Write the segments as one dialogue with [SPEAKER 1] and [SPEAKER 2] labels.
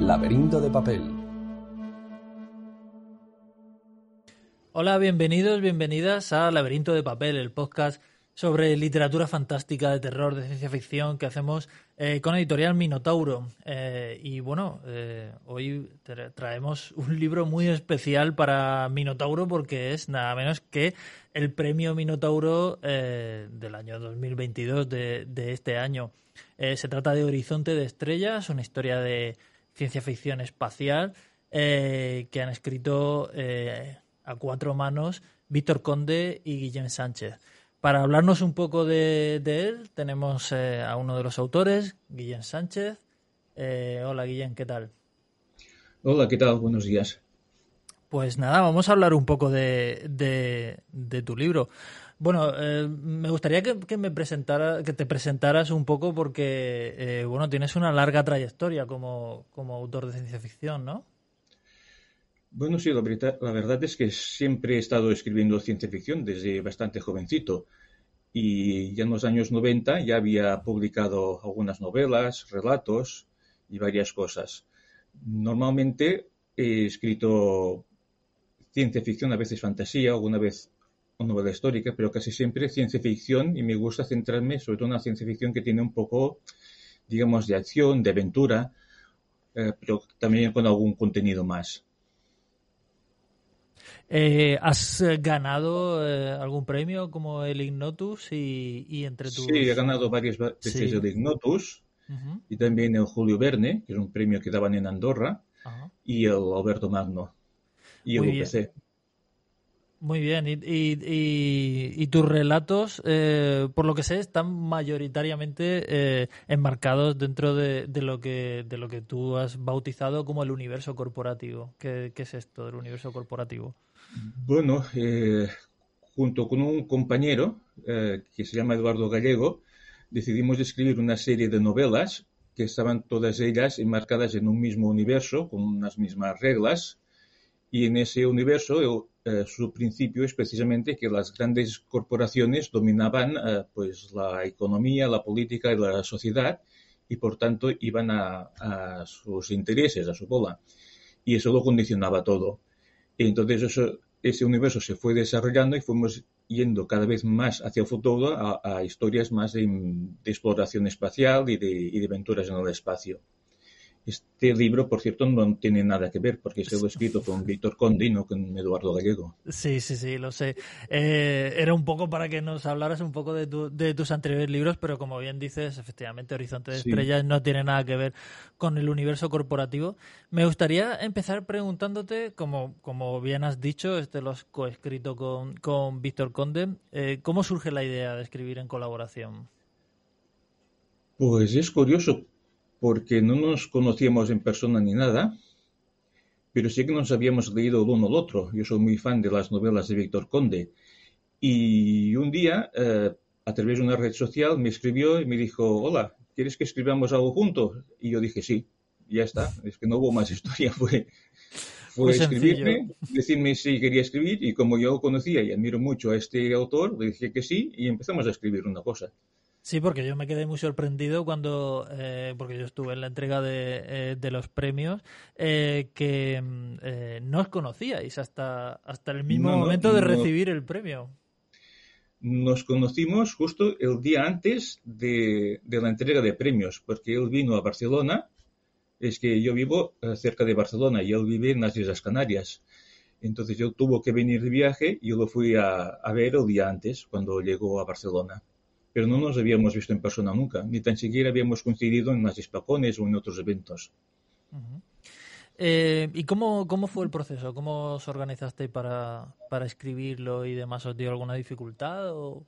[SPEAKER 1] Laberinto de papel.
[SPEAKER 2] Hola, bienvenidos, bienvenidas a Laberinto de papel, el podcast sobre literatura fantástica, de terror, de ciencia ficción que hacemos eh, con editorial Minotauro. Eh, y bueno, eh, hoy traemos un libro muy especial para Minotauro porque es nada menos que el premio Minotauro del año 2022 de, de este año. se trata de Horizonte de Estrellas, una historia de ciencia ficción espacial que han escrito a cuatro manos Víctor Conde y Guillem Sánchez. Para hablarnos un poco de, él, tenemos eh, a uno de los autores, Guillén Sánchez. Eh, hola Guillén, ¿qué tal?
[SPEAKER 3] Hola, ¿qué tal? Buenos días.
[SPEAKER 2] Pues nada, vamos a hablar un poco de, tu libro. Bueno, eh, me gustaría que, me presentara, que te presentaras un poco porque, bueno, tienes una larga trayectoria como, como autor de ciencia ficción, ¿no?
[SPEAKER 3] Bueno, sí, la, verdad es que siempre he estado escribiendo ciencia ficción desde bastante jovencito. Y ya en los años 90 ya había publicado algunas novelas, relatos y varias cosas. Normalmente he escrito ciencia ficción, a veces fantasía, alguna vez una novela histórica, pero casi siempre ciencia ficción y me gusta centrarme sobre todo en la ciencia ficción que tiene un poco, digamos, de acción, de aventura, eh, pero también con algún contenido más.
[SPEAKER 2] Eh, ¿Has ganado eh, algún premio como el Ignotus y, entre tus...
[SPEAKER 3] Sí, he ganado varias veces el Ignotus y también el Julio Verne, que es un premio que daban en Andorra, y el Alberto Magno y el UPC.
[SPEAKER 2] Muy bien, y, tus relatos, eh, por lo que sé, están mayoritariamente enmarcados dentro de, lo que, de lo que tú has bautizado como el universo corporativo. ¿Qué, qué es esto del universo corporativo?
[SPEAKER 3] Bueno, eh, junto con un compañero eh, que se llama Eduardo Gallego, decidimos escribir una serie de novelas que estaban todas ellas enmarcadas en un mismo universo, con unas mismas reglas, y en ese universo eh, su principio es precisamente que las grandes corporaciones dominaban pues la economía, la política y la sociedad, y por tanto iban a, a sus intereses, a su bola. Y eso lo condicionaba todo. Entonces eso, ese universo se fue desarrollando y fuimos yendo cada vez más hacia el futuro a, historias más de, exploración espacial y de, y de aventuras en el espacio. Este libro, por cierto, no tiene nada que ver porque se lo he escrito con Víctor Conde y no con Eduardo Gallego.
[SPEAKER 2] Sí, sí, sí, lo sé. Eh, era un poco para que nos hablaras un poco de, de, tus anteriores libros, pero como bien dices, efectivamente, Horizonte de Estrellas no tiene nada que ver con el universo corporativo. Me gustaría empezar preguntándote, como, como bien has dicho, este lo has coescrito con, con Víctor Conde, eh, ¿cómo surge la idea de escribir en colaboración?
[SPEAKER 3] Pues es curioso porque no nos conocíamos en persona ni nada, pero sí que nos habíamos leído el uno al otro. Yo soy muy fan de las novelas de Víctor Conde. Y un día, eh, a través de una red social, me escribió y me dijo, hola, ¿quieres que escribamos algo juntos? Y yo dije, sí, ya está. Es que no hubo más historia. Fue, fue escribirme, decirme si quería escribir y como yo conocía y admiro mucho a este autor, le dije que sí y empezamos a escribir una cosa.
[SPEAKER 2] Sí, porque yo me quedé muy sorprendido cuando, eh, porque yo estuve en la entrega de, eh, los premios, eh, que mm, no os conocíais hasta, hasta el mismo momento de recibir el premio.
[SPEAKER 3] Nos conocimos justo el día antes de, de, la entrega de premios, porque él vino a Barcelona, es que yo vivo cerca de Barcelona y él vive en las Islas Canarias. Entonces yo tuvo que venir de viaje y yo lo fui a, a ver el día antes, cuando llegó a Barcelona pero no nos habíamos visto en persona nunca, ni tan siquiera habíamos coincidido en las hispacones o en otros eventos.
[SPEAKER 2] Eh, ¿Y cómo, cómo, fue el proceso? ¿Cómo os organizaste para, para escribirlo y demás? ¿Os dio alguna dificultad o,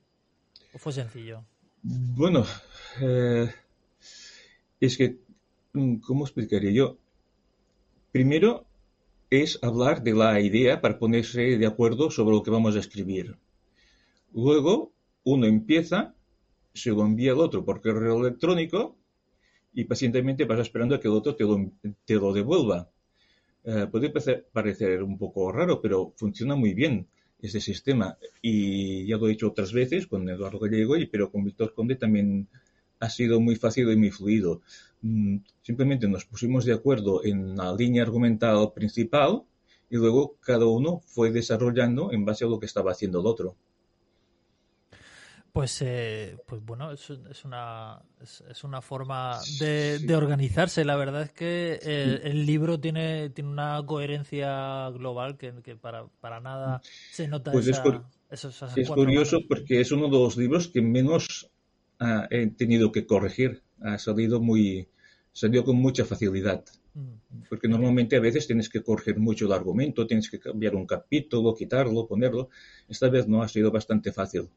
[SPEAKER 2] fue sencillo?
[SPEAKER 3] Bueno, eh, es que, mm, ¿cómo explicaría yo? Primero es hablar de la idea para ponerse de acuerdo sobre lo que vamos a escribir. Luego uno empieza se lo envía al otro por correo electrónico y pacientemente vas esperando a que el otro te lo, te lo devuelva. Eh, puede parecer, un poco raro, pero funciona muy bien ese sistema. Y ya lo he hecho otras veces con Eduardo Gallego, y, pero con Víctor Conde también ha sido muy fácil y muy fluido. mm, simplemente nos pusimos de acuerdo en la línea argumental principal y luego cada uno fue desarrollando en base a lo que estaba haciendo el otro.
[SPEAKER 2] Pues, eh, pues bueno, es, es una, es, una forma de, de, organizarse. La verdad es que el, libro tiene, tiene una coherencia global que, que para, para, nada se nota
[SPEAKER 3] pues
[SPEAKER 2] esa,
[SPEAKER 3] es, es curioso porque es uno de los libros que menos uh, he tenido que corregir. Ha salido muy, salió con mucha facilidad. Mm. Porque normalmente a veces tienes que corregir mucho el argumento, tienes que cambiar un capítulo, quitarlo, ponerlo. Esta vez no ha sido bastante fácil.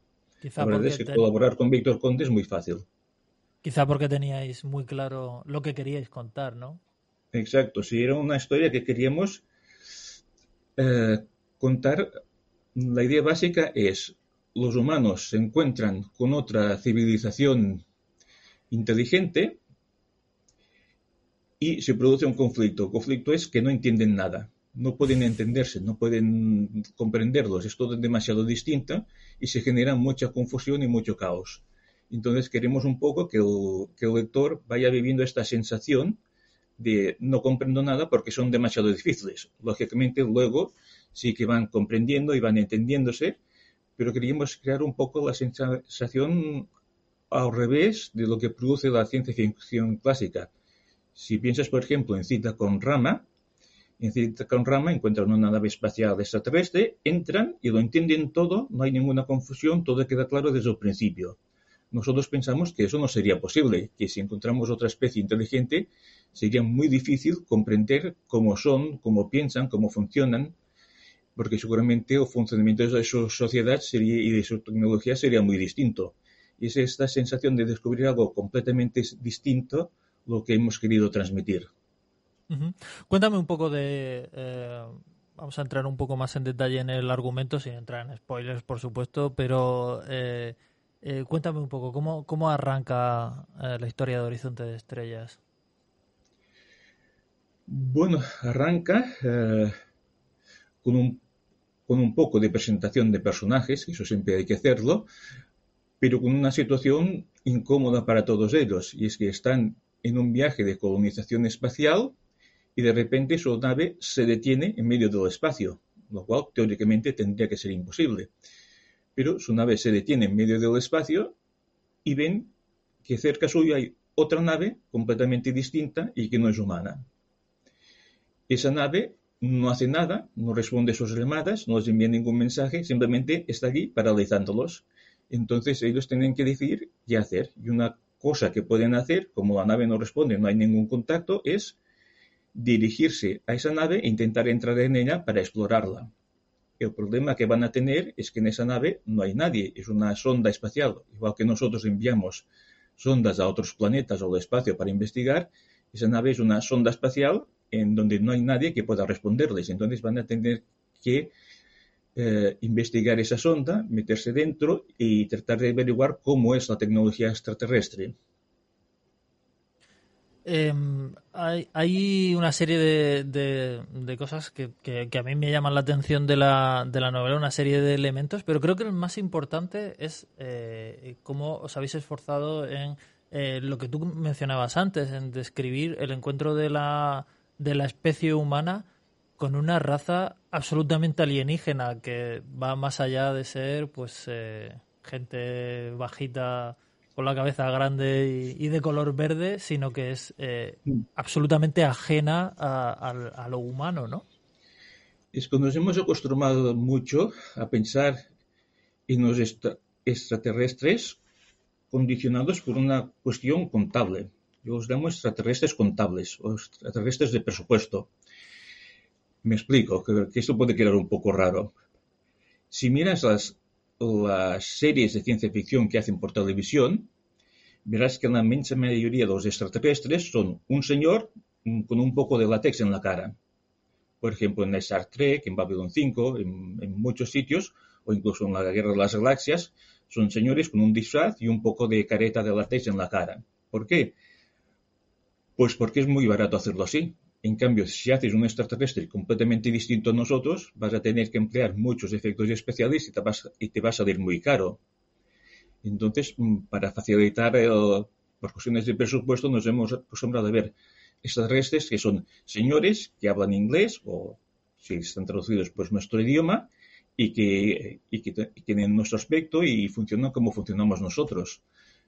[SPEAKER 3] Quizá la verdad es que ten... colaborar con Víctor Conde es muy fácil.
[SPEAKER 2] Quizá porque teníais muy claro lo que queríais contar, ¿no?
[SPEAKER 3] Exacto, si era una historia que queríamos eh, contar, la idea básica es los humanos se encuentran con otra civilización inteligente y se produce un conflicto. El conflicto es que no entienden nada no pueden entenderse, no pueden comprenderlos, es todo demasiado distinto y se genera mucha confusión y mucho caos. Entonces queremos un poco que el, que el lector vaya viviendo esta sensación de no comprendo nada porque son demasiado difíciles. Lógicamente luego sí que van comprendiendo y van entendiéndose, pero queríamos crear un poco la sensación al revés de lo que produce la ciencia ficción clásica. Si piensas, por ejemplo, en Cita con Rama, en con Rama encuentran una nave espacial extraterrestre, entran y lo entienden todo, no hay ninguna confusión, todo queda claro desde el principio. Nosotros pensamos que eso no sería posible, que si encontramos otra especie inteligente sería muy difícil comprender cómo son, cómo piensan, cómo funcionan, porque seguramente el funcionamiento de su sociedad sería, y de su tecnología sería muy distinto. Y es esta sensación de descubrir algo completamente distinto lo que hemos querido transmitir.
[SPEAKER 2] Cuéntame un poco de... Eh, vamos a entrar un poco más en detalle en el argumento, sin entrar en spoilers, por supuesto, pero eh, eh, cuéntame un poco, ¿cómo, cómo arranca la historia de Horizonte de Estrellas?
[SPEAKER 3] Bueno, arranca con, un, con un poco de presentación de personajes, eso siempre hay que hacerlo, pero con una situación incómoda para todos ellos, y es que están en un viaje de colonización espacial y de repente su nave se detiene en medio del espacio, lo cual teóricamente tendría que ser imposible. Pero su nave se detiene en medio del espacio y ven que cerca suyo hay otra nave completamente distinta y que no es humana. Esa nave no hace nada, no responde a sus llamadas, no les envía ningún mensaje, simplemente está allí paralizándolos. Entonces ellos tienen que decidir qué hacer. Y una cosa que pueden hacer, como la nave no responde, no hay ningún contacto, es dirigirse a esa nave e intentar entrar en ella para explorarla. El problema que van a tener es que en esa nave no hay nadie, es una sonda espacial. Igual que nosotros enviamos sondas a otros planetas o al espacio para investigar, esa nave es una sonda espacial en donde no hay nadie que pueda responderles. Entonces van a tener que eh, investigar esa sonda, meterse dentro y tratar de averiguar cómo es la tecnología extraterrestre.
[SPEAKER 2] Eh, hay, hay, una serie de, de, cosas que, que, a mí me llaman la atención de la, de la novela, una serie de elementos, pero creo que el más importante es eh, cómo os habéis esforzado en eh, lo que tú mencionabas antes, en describir el encuentro de la, de la especie humana con una raza absolutamente alienígena que va más allá de ser pues eh, gente bajita con la cabeza grande y, de color verde, sino que es eh, mm. absolutamente ajena a, lo humano, ¿no?
[SPEAKER 3] Es que nos hemos acostumbrado mucho a pensar en los extraterrestres condicionados por una cuestión contable. Yo los llamo extraterrestres contables o extraterrestres de presupuesto. Me explico, que, que esto puede quedar un poco raro. Si miras las las series de ciencia ficción que hacen por televisión, verás que la inmensa mayoría de los extraterrestres son un señor con un poco de látex en la cara. Por ejemplo, en Star Trek, en Babylon 5, en, muchos sitios, o incluso en la Guerra de las Galaxias, son señores con un disfraz y un poco de careta de látex en la cara. ¿Por qué? Pues porque es muy barato hacerlo así. En cambio, si haces un extraterrestre completamente distinto a nosotros, vas a tener que emplear muchos efectos especiales y te, vas, va a salir muy caro. Entonces, mm, para facilitar por cuestiones de presupuesto, nos hemos acostumbrado a ver extraterrestres que son señores que hablan inglés o si están traducidos pues nuestro idioma y que, tienen nuestro aspecto y funcionan como funcionamos nosotros.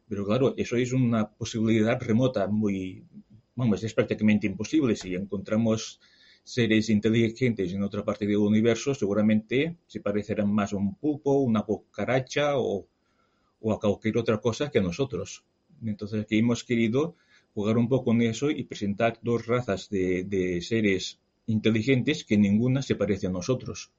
[SPEAKER 3] Pero claro, eso es una posibilidad remota muy, vamos, es prácticamente imposible. Si encontramos seres inteligentes en otra parte del universo, seguramente se parecerán más a un pulpo, una cucaracha o, o a cualquier otra cosa que a nosotros. Entonces aquí hemos querido jugar un poco con eso y presentar dos razas de, de seres inteligentes que ninguna se parece a nosotros.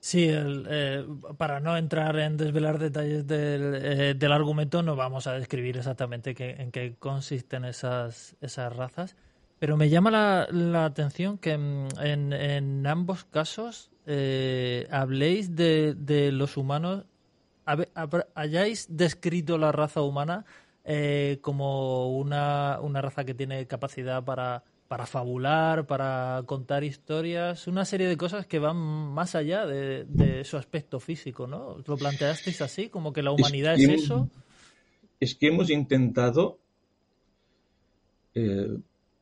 [SPEAKER 2] Sí, eh, para no entrar en desvelar detalles eh, del, argumento, no vamos a describir exactamente en qué consisten esas, esas razas, pero me llama la, atención que mm, en, ambos casos eh, habléis de, de, los humanos, hayáis descrito la raza humana como una, una raza que tiene capacidad para para fabular, para contar historias, una serie de cosas que van más allá de, su aspecto físico, ¿no? ¿Lo planteasteis así, como que la humanidad es, eso?
[SPEAKER 3] Es que hemos intentado eh,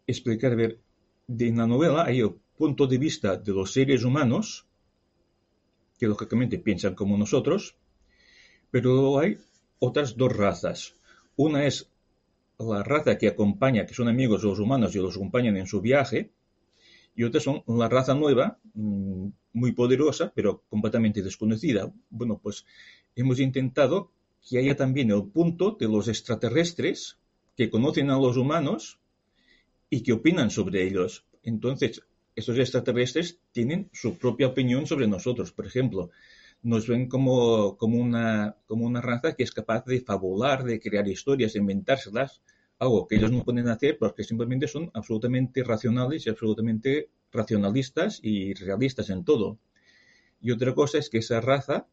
[SPEAKER 3] explicar, a ver, de, en la novela hay el punto de vista de los seres humanos, que lógicamente piensan como nosotros, pero hay otras dos razas. Una es la raza que acompaña, que son amigos de los humanos y los acompañan en su viaje, y otras son la raza nueva, mm, muy poderosa, pero completamente desconocida. Bueno, pues hemos intentado que haya también el punto de los extraterrestres que conocen a los humanos y que opinan sobre ellos. Entonces, estos extraterrestres tienen su propia opinión sobre nosotros. Por ejemplo, nos ven como, como, una, como una raza que es capaz de fabular, de crear historias, de inventárselas, algo que ellos no pueden hacer porque simplemente son absolutamente racionales y absolutamente racionalistas y realistas en todo. Y otra cosa es que esa raza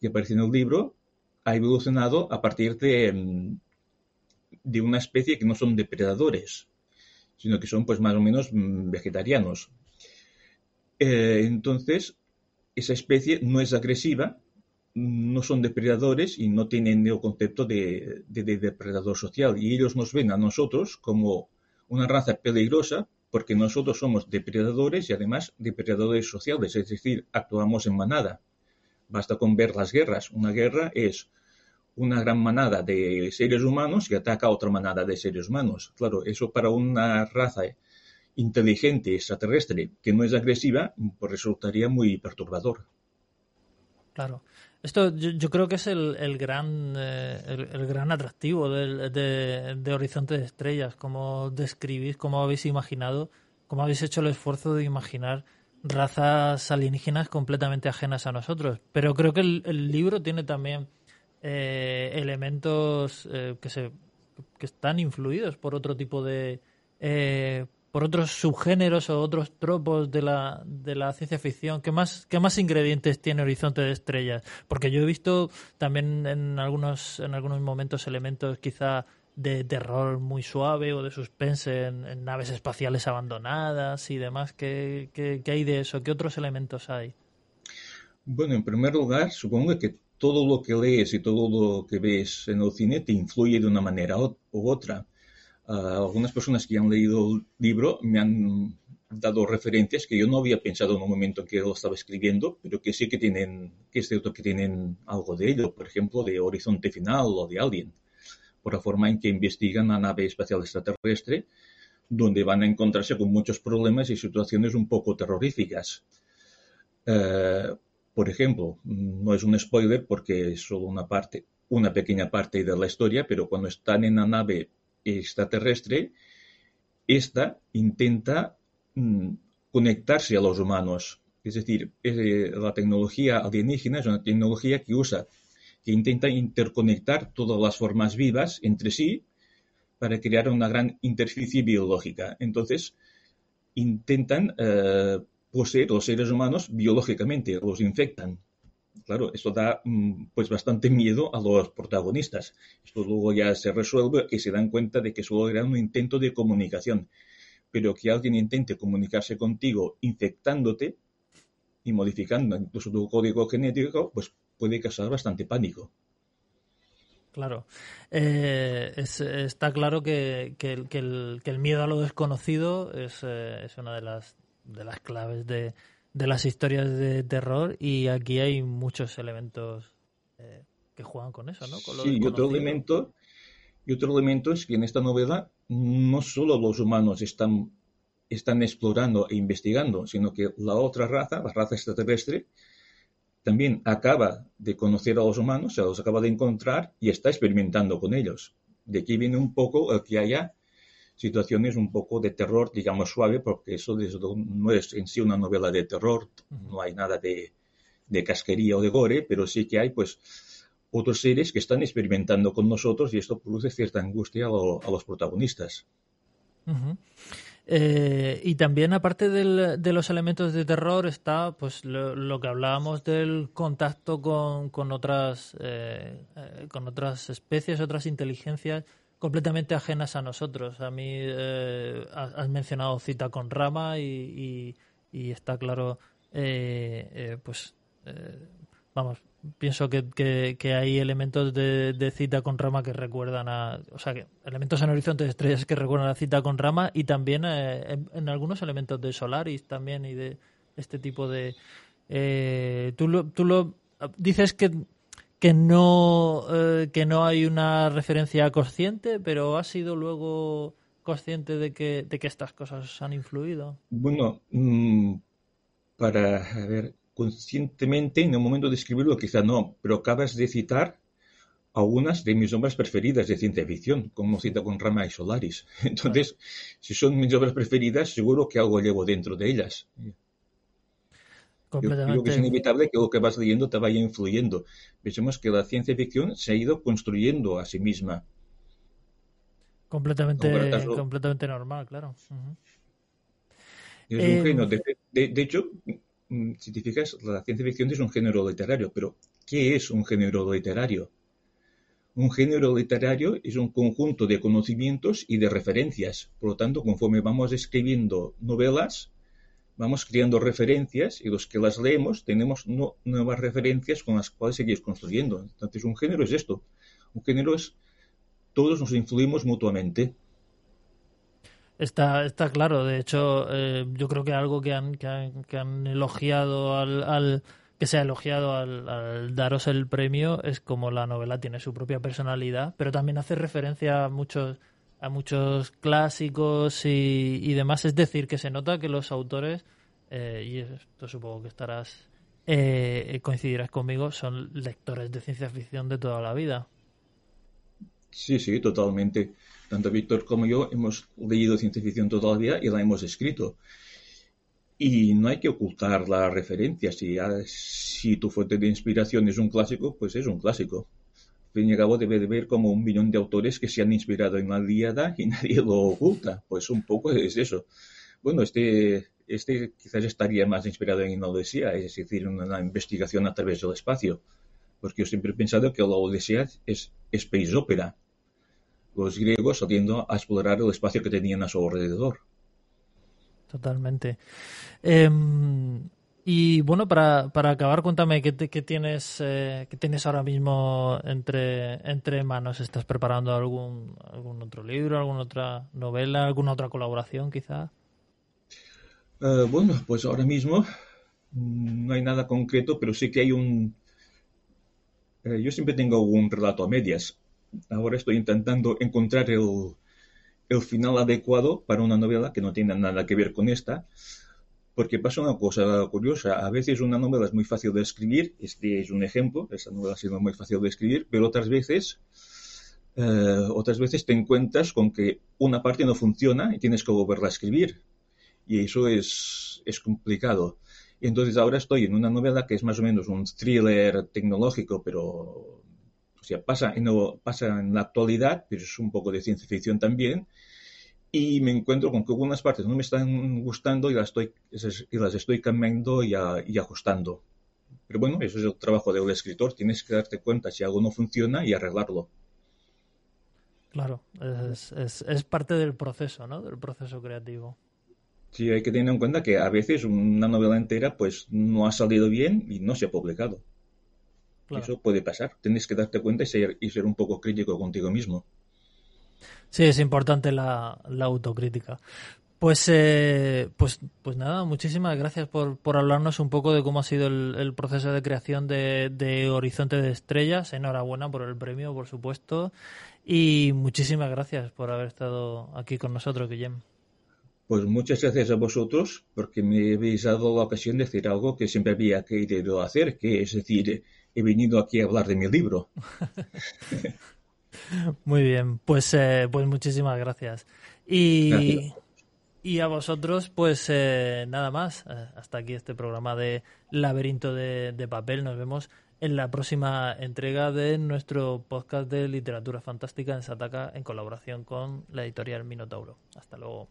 [SPEAKER 3] que aparece en el libro ha evolucionado a partir de, mm, de una especie que no son depredadores, sino que son pues más o menos mm, vegetarianos. Eh, entonces, esa especie no es agresiva, no son depredadores y no tienen el concepto de, depredador social. Y ellos nos ven a nosotros como una raza peligrosa porque nosotros somos depredadores y además depredadores sociales, es decir, actuamos en manada. Basta con ver las guerras. Una guerra es una gran manada de seres humanos que ataca a otra manada de seres humanos. Claro, eso para una raza inteligente, extraterrestre, que no es agresiva, pues resultaría muy perturbador.
[SPEAKER 2] Claro. Esto yo, creo que es el, el gran, eh, el, gran atractivo de, de, Horizonte de Estrellas, como describís, cómo habéis imaginado, cómo habéis hecho el esfuerzo de imaginar razas alienígenas completamente ajenas a nosotros. Pero creo que el, libro tiene también eh, elementos eh, que, se, que están influidos por otro tipo de por otros subgéneros o otros tropos de la, de la ciencia ficción? ¿Qué más, ¿Qué más ingredientes tiene Horizonte de Estrellas? Porque yo he visto también en algunos, en algunos momentos elementos quizá de terror muy suave o de suspense en, naves espaciales abandonadas y demás. ¿Qué, ¿Qué, hay de eso? ¿Qué otros elementos hay?
[SPEAKER 3] Bueno, en primer lugar, supongo que todo lo que lees y todo lo que ves en el cine te influye de una manera u otra algunas personas que han leído el libro me han dado referencias que yo no había pensado en un momento en que lo estaba escribiendo, pero que sí que tienen, que es cierto que tienen algo de ello, por ejemplo, de Horizonte Final o de Alien, por la forma en que investigan la nave espacial extraterrestre, donde van a encontrarse con muchos problemas y situaciones un poco terroríficas. Eh, por ejemplo, no es un spoiler porque es solo una parte, una pequeña parte de la historia, pero cuando están en la nave extraterrestre, esta intenta mm, conectarse a los humanos. Es decir, eh, la tecnología alienígena es una tecnología que usa, que intenta interconectar todas las formas vivas entre sí para crear una gran interficie biológica. Entonces, intentan eh, poseer los seres humanos biológicamente, los infectan. Claro, esto da mm, pues bastante miedo a los protagonistas. Esto luego ya se resuelve y se dan cuenta de que solo era un intento de comunicación. Pero que alguien intente comunicarse contigo infectándote y modificando incluso tu código genético, pues puede causar bastante pánico.
[SPEAKER 2] Claro. Eh, está claro que, el, miedo a lo desconocido es, eh, es una de las, de las claves de, de, las historias de terror y aquí hay muchos elementos eh, que juegan con eso, ¿no?
[SPEAKER 3] sí, y otro, elemento, y otro elemento es que en esta novela no solo los humanos están, están explorando e investigando, sino que la otra raza, la raza extraterrestre, también acaba de conocer a los humanos, se los acaba de encontrar y está experimentando con ellos. De aquí viene un poco el que haya situaciones un poco de terror, digamos suave, porque eso no es en sí una novela de terror, no hay nada de, casquería o de gore, pero sí que hay pues otros seres que están experimentando con nosotros y esto produce cierta angustia a, los protagonistas.
[SPEAKER 2] Eh, y también, aparte de los elementos de terror, está pues lo, que hablábamos del contacto con, otras, eh, eh, con otras especies, otras inteligencias completamente ajenas a nosotros. A mí has mencionado cita con Rama y, y está claro, pues vamos, pienso que, que, hay elementos de, cita con rama que recuerdan a. O sea, que elementos en horizonte de estrellas que recuerdan a cita con rama y también eh, en, algunos elementos de Solaris también y de este tipo de. Eh, tú, lo, tú lo dices que que no eh, que no hay una referencia consciente pero has sido luego consciente de que de que estas cosas han influido
[SPEAKER 3] bueno mm, para a ver conscientemente en el momento de escribirlo, quizá no, pero acabas de citar algunas de mis obras preferidas de ciencia ficción, como cita con Rama y Solaris. Entonces, si son mis obras preferidas, seguro que algo llevo dentro de ellas. Yo creo que es inevitable que lo que vas leyendo te vaya influyendo. Pensemos que la ciencia ficción se ha ido construyendo a sí misma.
[SPEAKER 2] Completamente, completamente normal, claro.
[SPEAKER 3] de, hecho, Mm, si te fijas, la ciencia ficción es un género literario, pero ¿qué es un género literario? Un género literario es un conjunto de conocimientos y de referencias. Por lo tanto, conforme vamos escribiendo novelas, vamos creando referencias y los que las leemos tenemos nuevas referencias con las cuales seguir construyendo. Entonces, un género es esto. Un género es todos nos influimos mutuamente.
[SPEAKER 2] Está, está claro, de hecho, eh, yo creo que algo que han, que han, elogiado al, que se ha elogiado al, daros el premio es como la novela tiene su propia personalidad, pero también hace referencia a muchos a muchos clásicos y, demás. Es decir, que se nota que los autores, eh, y esto supongo que estarás eh, coincidirás conmigo, son lectores de ciencia ficción de toda la vida.
[SPEAKER 3] Sí, sí, totalmente. Tanto Víctor como yo hemos leído ciencia ficción todavía y la hemos escrito. Y no hay que ocultar la referencia. Si, si tu fuente de inspiración es un clásico, pues es un clásico. Fin y al cabo debe de haber como un millón de autores que se han inspirado en la Líada y nadie lo oculta. Pues un poco es eso. Bueno, este, este quizás estaría más inspirado en la Odisea, es decir, una investigación a través del espacio. Porque yo siempre he pensado que la Odisea es space opera los griegos saliendo a explorar el espacio que tenían a su alrededor.
[SPEAKER 2] Totalmente. Em, y bueno, para, para acabar, cuéntame qué, qué tienes eh, qué tienes ahora mismo entre, entre manos. ¿Estás preparando algún, algún otro libro, alguna otra novela, alguna otra colaboración quizá?
[SPEAKER 3] Eh, bueno, pues ahora mismo mm, no hay nada concreto, pero sí que hay un... Eh, yo siempre tengo un relato a medias ahora estoy intentando encontrar el, final adecuado para una novela que no tiene nada que ver con esta, porque pasa una cosa curiosa. A veces una novela es muy fácil de escribir, este es un ejemplo, esta novela ha sido muy fácil de escribir, pero otras veces, eh, otras veces te encuentras con que una parte no funciona y tienes que volverla a escribir. Y eso es, es complicado. Y entonces ahora estoy en una novela que es más o menos un thriller tecnológico, pero o sea, pasa en, pasa en la actualidad, pero es un poco de ciencia ficción también. Y me encuentro con que algunas partes no me están gustando y las estoy, y las estoy cambiando y, ajustando. Pero bueno, eso es el trabajo del escritor. Tienes que darte cuenta si algo no funciona y arreglarlo.
[SPEAKER 2] Claro, es, es, es, parte del proceso, ¿no? Del proceso creativo.
[SPEAKER 3] Sí, hay que tener en cuenta que a veces una novela entera pues no ha salido bien y no se ha publicado. Eso puede pasar. Tienes que darte cuenta y ser, y ser un poco crítico contigo mismo.
[SPEAKER 2] Sí, es importante la, autocrítica. Pues, eh, pues, pues nada, muchísimas gracias por, por hablarnos un poco de cómo ha sido el, proceso de creación de, de, Horizonte de Estrellas. Enhorabuena por el premio, por supuesto. Y muchísimas gracias por haber estado aquí con nosotros, Guillem.
[SPEAKER 3] Pues muchas gracias a vosotros porque me habéis dado la ocasión de decir algo que siempre había querido hacer, que es decir, he venido aquí a hablar de mi libro.
[SPEAKER 2] Muy bien, pues, eh, pues muchísimas gracias. Y, y a vosotros, pues eh, nada más. Eh, hasta aquí este programa de Laberinto de, de, Papel. Nos vemos en la próxima entrega de nuestro podcast de literatura fantástica en Sataka en colaboración con la editorial Minotauro. Hasta luego.